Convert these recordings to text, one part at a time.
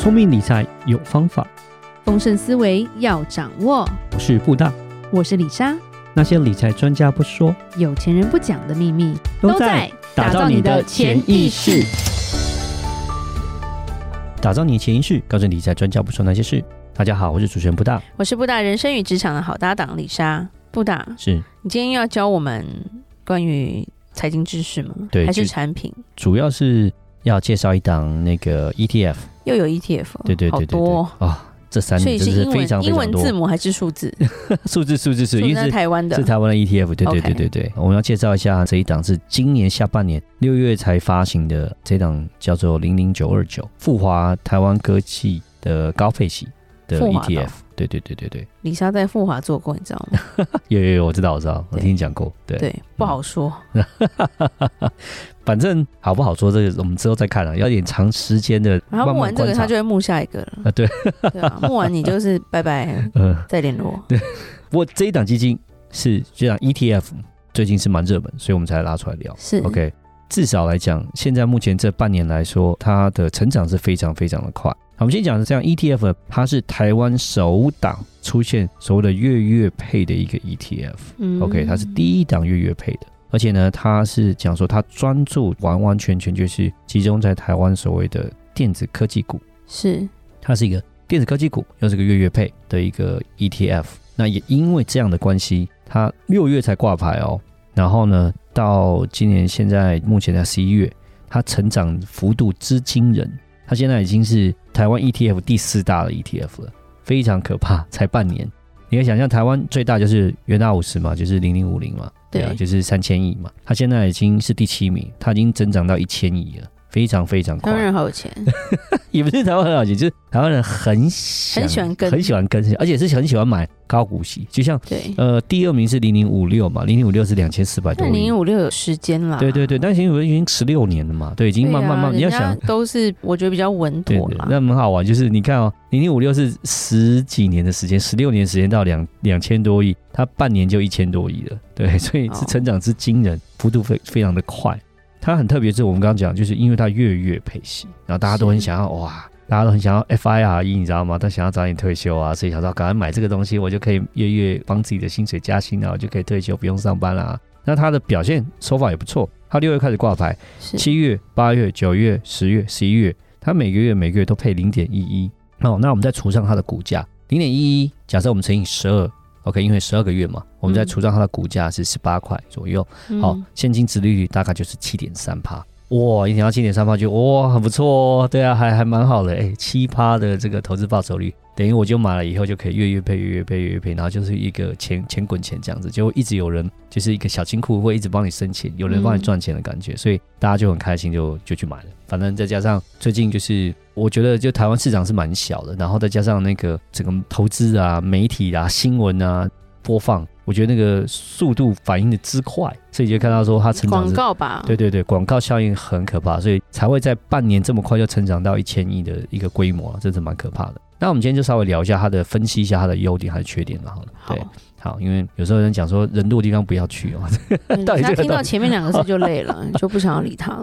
聪明理财有方法，丰盛思维要掌握。我是布大，我是李莎。那些理财专家不说，有钱人不讲的秘密，都在打造你的潜意识。打造你的潜意识，告诉理财专家不说那些事。大家好，我是主持人布大，我是布大人生与职场的好搭档李莎。布大，是你今天要教我们关于财经知识吗？对，还是产品？主要是。要介绍一档那个 ETF，又有 ETF，对对对对，对，啊、哦，这三年真是非常。英文字母还是数字？数字数字是，因为是台湾的，是台湾的 ETF，对对对对对。我们要介绍一下这一档是今年下半年六月才发行的，这档叫做零零九二九富华台湾科技的高配息的 ETF。对对对对对，李莎在富华做过，你知道吗？有有有，我知道我知道，我听你讲过。对对，不好说。反正好不好说，这个我们之后再看了，要点长时间的。然后募完这个，他就会募下一个了。啊，对，对啊，募完你就是拜拜，嗯，再联络。对，不过这一档基金是这样 ETF，最近是蛮热门，所以我们才拉出来聊。是 OK，至少来讲，现在目前这半年来说，它的成长是非常非常的快。好，我们先讲的这样 ETF，它是台湾首档出现所谓的月月配的一个 ETF。嗯，OK，它是第一档月月配的。而且呢，它是讲说它专注完完全全就是集中在台湾所谓的电子科技股，是它是一个电子科技股，又是个月月配的一个 ETF。那也因为这样的关系，它六月才挂牌哦，然后呢，到今年现在目前在十一月，它成长幅度之惊人，它现在已经是台湾 ETF 第四大的 ETF 了，非常可怕，才半年。你可以想象，台湾最大就是元大五十嘛，就是零零五零嘛。对啊，就是三千亿嘛，它现在已经是第七名，它已经增长到一千亿了，非常非常快。台湾人好有钱，也不是台湾很有钱，就是台湾人很喜很喜欢跟，很喜欢跟，而且是很喜欢买高股息，就像对，呃，第二名是零零五六嘛，零零五六是两千四百多亿，零零五六有时间啦，对对对，但是零零五六已经十六年了嘛，对，已经慢慢慢，你要想都是我觉得比较稳妥了，那很好玩，就是你看哦，零零五六是十几年的时间，十六年时间到两两千多亿，它半年就一千多亿了，对，所以是成长之惊人，幅度非非常的快。它很特别，是我们刚刚讲，就是因为它月月配息，然后大家都很想要哇。大家都很想要 FIRE，你知道吗？他想要早点退休啊，所以想说赶快买这个东西，我就可以月月帮自己的薪水加薪啊，我就可以退休不用上班啦。那它的表现手法也不错，它六月开始挂牌，七月、八月、九月、十月、十一月，它每个月每个月都配零点一一。哦，那我们再除上它的股价零点一一，假设我们乘以十二，OK，因为十二个月嘛，我们在除上它的股价是十八块左右，好，现金值利率大概就是七点三趴。哇，一年到七点三趴，就哇很不错哦。对啊，还还蛮好的。哎，七趴的这个投资报酬率，等于我就买了以后就可以月月配、月月配、月月配，然后就是一个钱钱滚钱这样子，就会一直有人就是一个小金库会一直帮你生钱，有人帮你赚钱的感觉，所以大家就很开心就，就就去买了。反正再加上最近就是我觉得就台湾市场是蛮小的，然后再加上那个整个投资啊、媒体啊、新闻啊播放。我觉得那个速度反应的之快，所以就看到说它成长广告吧，对对对，广告效应很可怕，所以才会在半年这么快就成长到一千亿的一个规模，真是蛮可怕的。那我们今天就稍微聊一下它的分析一下它的优点还是缺点了，好了。对，好，因为有时候人讲说人多的地方不要去哦。到底这个听到前面两个字就累了，就不想要理他了。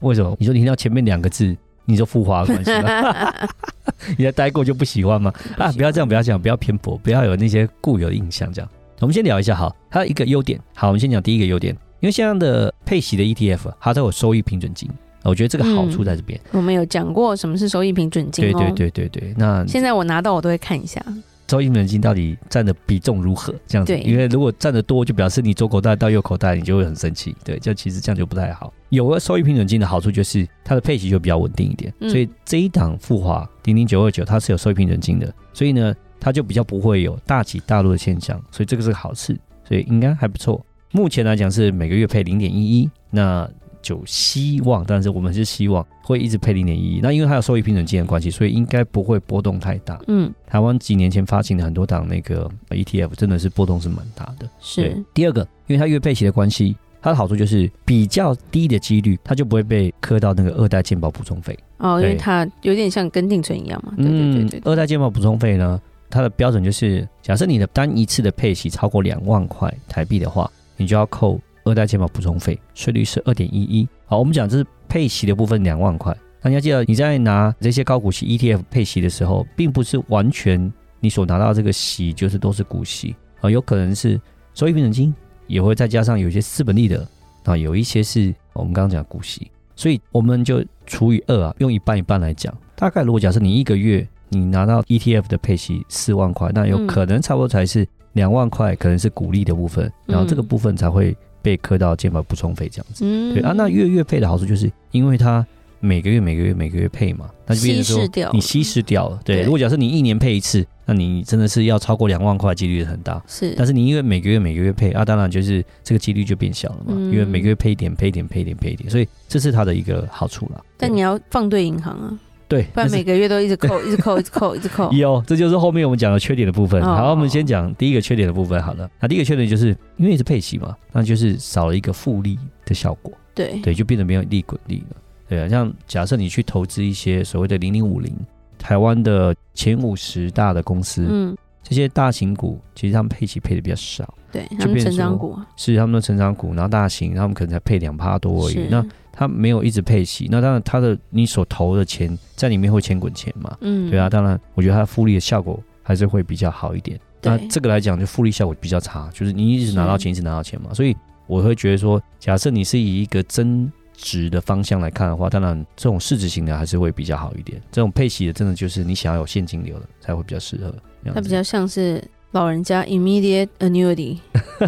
为什么？你说你听到前面两个字，你就复华关系吗？你在待过就不喜欢吗？啊，不要这样，不要这样，不要偏颇，不要有那些固有的印象，这样。我们先聊一下哈，它有一个优点。好，我们先讲第一个优点，因为现在的配息的 ETF，它都有收益平准金，我觉得这个好处在这边。嗯、我们有讲过什么是收益平准金、哦？对对对对对。那现在我拿到我都会看一下，收益平准金到底占的比重如何？这样子，因为如果占的多，就表示你左口袋到右口袋，你就会很生气。对，就其实这样就不太好。有了收益平准金的好处就是它的配息就比较稳定一点，嗯、所以这一档富华零零九二九它是有收益平准金的，所以呢。它就比较不会有大起大落的现象，所以这个是个好事，所以应该还不错。目前来讲是每个月配零点一一，那就希望，但是我们是希望会一直配零点一一。那因为它有收益平准金的关系，所以应该不会波动太大。嗯，台湾几年前发行的很多档那个 ETF 真的是波动是蛮大的。是第二个，因为它月配息的关系，它的好处就是比较低的几率，它就不会被磕到那个二代健保补充费。哦，因为它有点像跟定存一样嘛。对对对对，对、嗯，二代健保补充费呢？它的标准就是，假设你的单一次的配息超过两万块台币的话，你就要扣二代健保补充费，税率是二点一一。好，我们讲这是配息的部分两万块，那你要记得，你在拿这些高股息 ETF 配息的时候，并不是完全你所拿到这个息就是都是股息。啊，有可能是收益平准金，也会再加上有一些资本利得啊，有一些是我们刚刚讲股息，所以我们就除以二啊，用一半一半来讲，大概如果假设你一个月你拿到 ETF 的配息四万块，那有可能差不多才是两万块，可能是股利的部分，然后这个部分才会被课到健保补充费这样子。对啊，那月月配的好处就是因为它。每个月每个月每个月配嘛，那就变成说你稀释掉了。对，如果假设你一年配一次，那你真的是要超过两万块几率很大。是，但是你因为每个月每个月配啊，当然就是这个几率就变小了嘛。因为每个月配一点，配一点，配一点，配一点，所以这是它的一个好处了。但你要放对银行啊，对，不然每个月都一直扣，一直扣，一直扣，一直扣。有，这就是后面我们讲的缺点的部分。好，我们先讲第一个缺点的部分。好了，那第一个缺点就是因为是配息嘛，那就是少了一个复利的效果。对，对，就变得没有利滚利了。对啊，像假设你去投资一些所谓的零零五零，台湾的前五十大的公司，嗯，这些大型股其实他们配息配的比较少，对，他们成长股是他们的成长股，然后大型他们可能才配两趴多而已。那他没有一直配息，那当然它的你所投的钱在里面会钱滚钱嘛，嗯，对啊，当然我觉得它复利的效果还是会比较好一点。那这个来讲就复利效果比较差，就是你一直拿到钱，一直拿到钱嘛，所以我会觉得说，假设你是以一个增值的方向来看的话，当然这种市值型的还是会比较好一点。这种配息的，真的就是你想要有现金流的才会比较适合。它比较像是老人家 immediate annuity，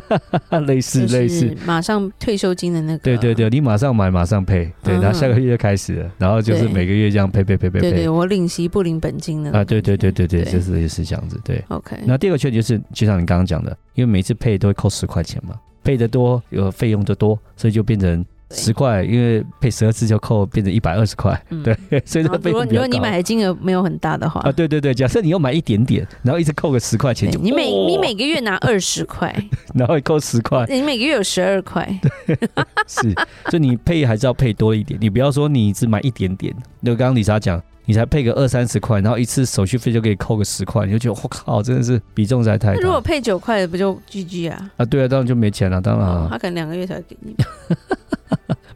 类似类似马上退休金的那个。对对对，你马上买马上配，对，然后下个月就开始了，然后就是每个月这样配配配配配。对对，我领息不领本金的啊，对对对对对，就是也是这样子。对，OK。那第二个缺点就是，就像你刚刚讲的，因为每次配都会扣十块钱嘛，配的多有费用就多，所以就变成。十块，因为配十二次就扣，变成一百二十块。嗯、对，所以它费用比较高。如果，如果你买的金额没有很大的话啊，对对对，假设你要买一点点，然后一直扣个十块钱就，你每你每个月拿二十块，然后扣十块，你每个月有十二块。对，是，所以你配还是要配多一点，你不要说你只买一点点。就刚刚李莎讲。你才配个二三十块，然后一次手续费就可以扣个十块，你就觉得我靠，真的是比重实在太大。如果配九块的，不就 GG 啊？啊，对啊，当然就没钱了，当然、啊哦。他可能两个月才会给你。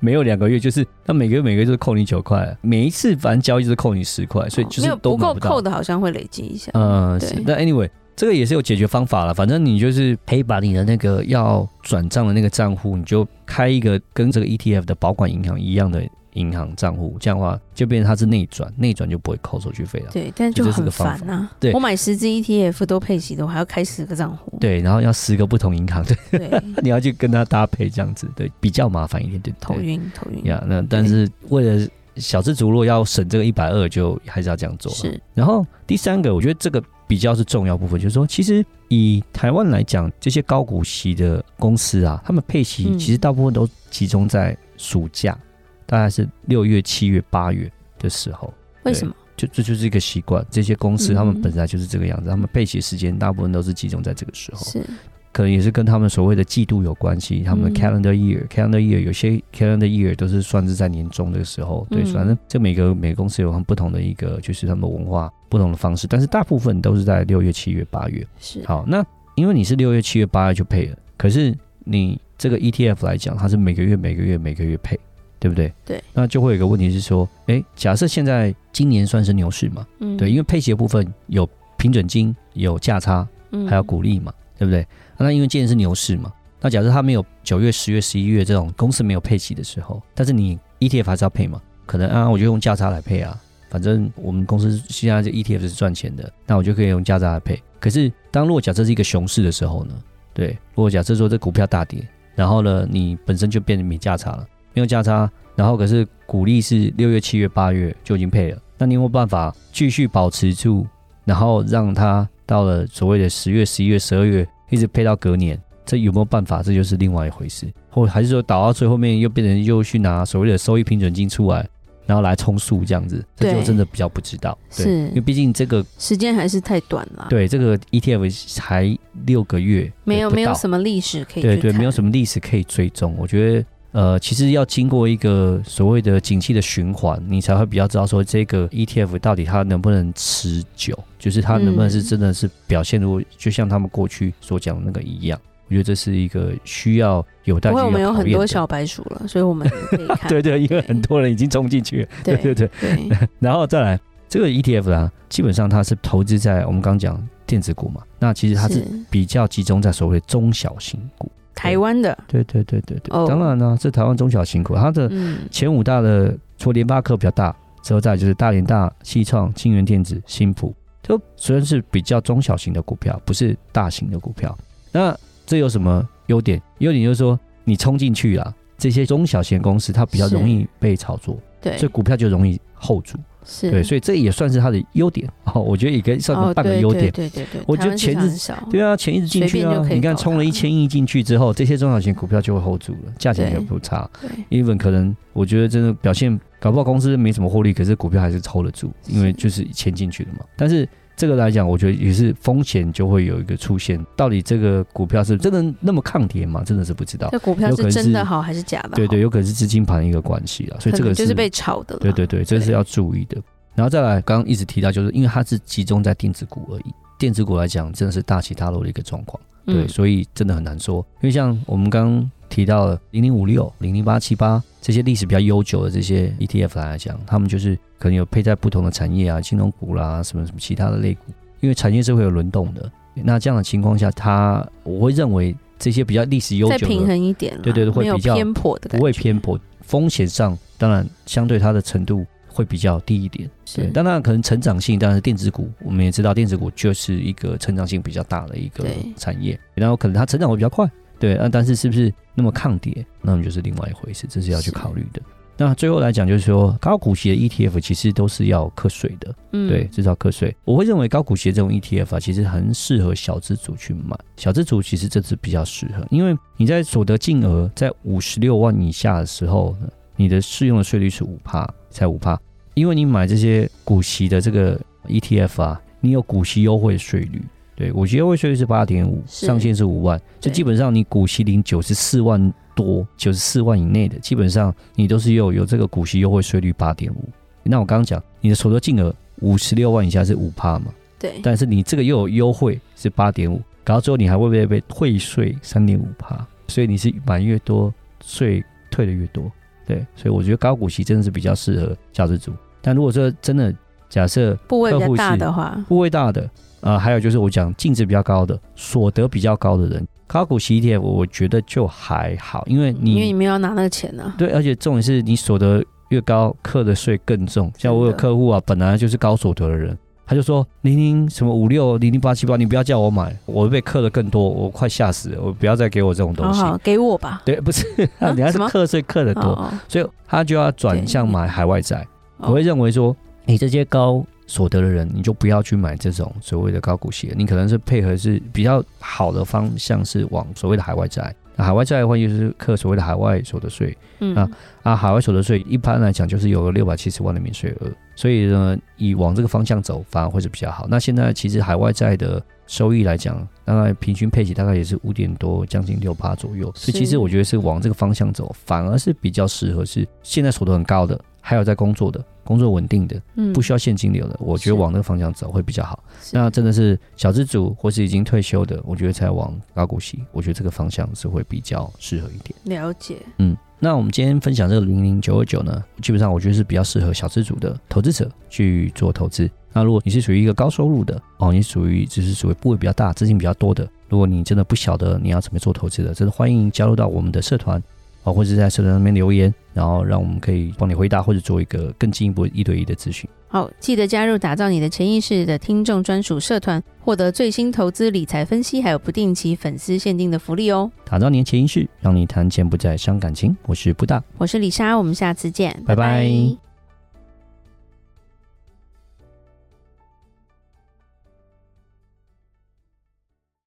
没有两个月，就是他每个月每个月都是扣你九块，每一次反正交易就是扣你十块，所以就是不够扣的，好像会累积一下。嗯，是。那 anyway，这个也是有解决方法了，反正你就是可以把你的那个要转账的那个账户，你就开一个跟这个 ETF 的保管银行一样的。银行账户这样的话，就变成它是内转，内转就不会扣手续费了。对，但是就很烦呐、啊。对，我买十支 ETF 都配息的，我还要开十个账户。对，然后要十个不同银行，对，对 你要去跟它搭配这样子，对，比较麻烦一点，对，头晕头晕呀。Yeah, 那但是为了小资族，如果要省这个一百二，就还是要这样做。是。然后第三个，我觉得这个比较是重要部分，就是说，其实以台湾来讲，这些高股息的公司啊，他们配息其实大部分都集中在暑假。嗯大概是六月、七月、八月的时候，为什么？就这就是一个习惯。这些公司他们本来就是这个样子，嗯、他们配齐时间大部分都是集中在这个时候。是，可能也是跟他们所谓的季度有关系。他们的 calendar year，calendar、嗯、year 有些 calendar year 都是算是在年终的时候。对，反正这每个每个公司有很不同的一个，就是他们文化不同的方式。但是大部分都是在六月、七月、八月。是。好，那因为你是六月、七月、八月就配了，可是你这个 ETF 来讲，它是每个月、每个月、每个月配。对不对？对，那就会有一个问题是说，哎，假设现在今年算是牛市嘛，嗯，对，因为配息的部分有平准金、有价差，嗯，还有股利嘛，对不对？那因为今年是牛市嘛，那假设它没有九月、十月、十一月这种公司没有配息的时候，但是你 ETF 还是要配嘛？可能啊，我就用价差来配啊，反正我们公司现在这 ETF 是赚钱的，那我就可以用价差来配。可是当如果假设是一个熊市的时候呢？对，如果假设说这股票大跌，然后呢，你本身就变成没价差了。没有价差，然后可是股利是六月、七月、八月就已经配了，那你有没有办法继续保持住，然后让它到了所谓的十月、十一月、十二月一直配到隔年？这有没有办法？这就是另外一回事。或还是说倒到最后面又变成又去拿所谓的收益平准金出来，然后来充数这样子？这就真的比较不知道。对，是因为毕竟这个时间还是太短了。对，这个 ETF 才六个月，没有没有什么历史可以对对，没有什么历史可以追踪。我觉得。呃，其实要经过一个所谓的景气的循环，你才会比较知道说这个 ETF 到底它能不能持久，就是它能不能是真的是表现如就像他们过去所讲的那个一样。我觉得这是一个需要有待。因为我们有很多小白鼠了，所以我们可以看。对对，因为很多人已经冲进去了。对对对，对。然后再来这个 ETF 啊，基本上它是投资在我们刚讲电子股嘛，那其实它是比较集中在所谓的中小型股。台湾的。对对对对对。当然呢，这台湾中小型股，它的前五大的，除了联发科比较大之后，再就是大连大、西创、京元电子、新普。都虽然是比较中小型的股票，不是大型的股票。那这有什么优点？优点就是说，你冲进去了，这些中小型公司它比较容易被炒作，对，所以股票就容易 hold 住。是对，所以这也算是它的优点哦。我觉得也可以算个半个优点。对对对，对，我觉得钱是，对啊，钱一直进去啊。你看充了一千亿进去之后，这些中小型股票就会 hold 住了，价钱也不差。对，even 可能我觉得真的表现，搞不好公司没什么获利，可是股票还是 hold 得住，因为就是钱进去了嘛。但是这个来讲，我觉得也是风险就会有一个出现。到底这个股票是真的那么抗跌吗？真的是不知道。这股票是真的好还是假的？对对，有可能是资金盘一个关系啊。所以这个就是被炒的。对对对，这是要注意的。然后再来，刚刚一直提到，就是因为它是集中在电子股而已。电子股来讲，真的是大起大落的一个状况，对，嗯、所以真的很难说。因为像我们刚刚提到了零零五六、零零八七八这些历史比较悠久的这些 ETF 来讲，他们就是可能有配在不同的产业啊，金融股啦，什么什么其他的类股。因为产业是会有轮动的，那这样的情况下，它我会认为这些比较历史悠久的，再平衡一点，对对对，会比较偏颇的，不会偏颇。风险上，当然相对它的程度。会比较低一点，是，当然可能成长性，当然是电子股，我们也知道电子股就是一个成长性比较大的一个产业，然后可能它成长会比较快，对，那但是是不是那么抗跌，那么就是另外一回事，这是要去考虑的。那最后来讲，就是说高股息的 ETF 其实都是要课税的，嗯，对，至少课税。我会认为高股息的这种 ETF 啊，其实很适合小资族去买，小资族其实这次比较适合，因为你在所得净额在五十六万以下的时候呢，你的适用的税率是五帕，才五帕。因为你买这些股息的这个 ETF 啊，你有股息优惠税率，对，股息优惠税率是八点五，上限是五万，就基本上你股息领九十四万多，九十四万以内的，基本上你都是有有这个股息优惠税率八点五。那我刚刚讲你的所得金额五十六万以下是五趴嘛，对，但是你这个又有优惠是八点五，搞到最后你还会不会被退税三点五趴？所以你是买越多税退的越多，对，所以我觉得高股息真的是比较适合小资族。但如果说真的假设部位比较大的话，部位大的啊、呃，还有就是我讲净值比较高的、所得比较高的人，高股息 ETF 我觉得就还好，因为你因为你没有拿那个钱呢、啊。对，而且重点是你所得越高，课的税更重。像我有客户啊，本来就是高所得的人，他就说零零什么五六零零八七八，你不要叫我买，我会被课的更多，我快吓死了，我不要再给我这种东西。好，好，给我吧。对，不是，啊、你还是课税课的多，哦、所以他就要转向买海外债。我会认为说，你这些高所得的人，你就不要去买这种所谓的高股息，你可能是配合是比较好的方向，是往所谓的海外债。那海外债的话，就是课所谓的海外所得税。嗯啊啊，海外所得税一般来讲就是有个六百七十万的免税额，所以呢，以往这个方向走，反而会是比较好。那现在其实海外债的收益来讲，大概平均配息大概也是五点多，将近六八左右。所以其实我觉得是往这个方向走，反而是比较适合是现在所得很高的。还有在工作的，工作稳定的，嗯，不需要现金流的，我觉得往那个方向走会比较好。那真的是小资族或是已经退休的，我觉得才往高股息，我觉得这个方向是会比较适合一点。了解，嗯，那我们今天分享这个零零九二九呢，基本上我觉得是比较适合小资主的投资者去做投资。那如果你是属于一个高收入的哦，你属于只是属于部位比较大、资金比较多的，如果你真的不晓得你要怎么做投资的，真的欢迎加入到我们的社团。或者在社团上面留言，然后让我们可以帮你回答，或者做一个更进一步一对一的咨询。好，记得加入打造你的潜意识的听众专属社团，获得最新投资理财分析，还有不定期粉丝限定的福利哦。打造你的潜意识，让你谈钱不再伤感情。我是布大，我是李莎，我们下次见，拜拜。拜拜。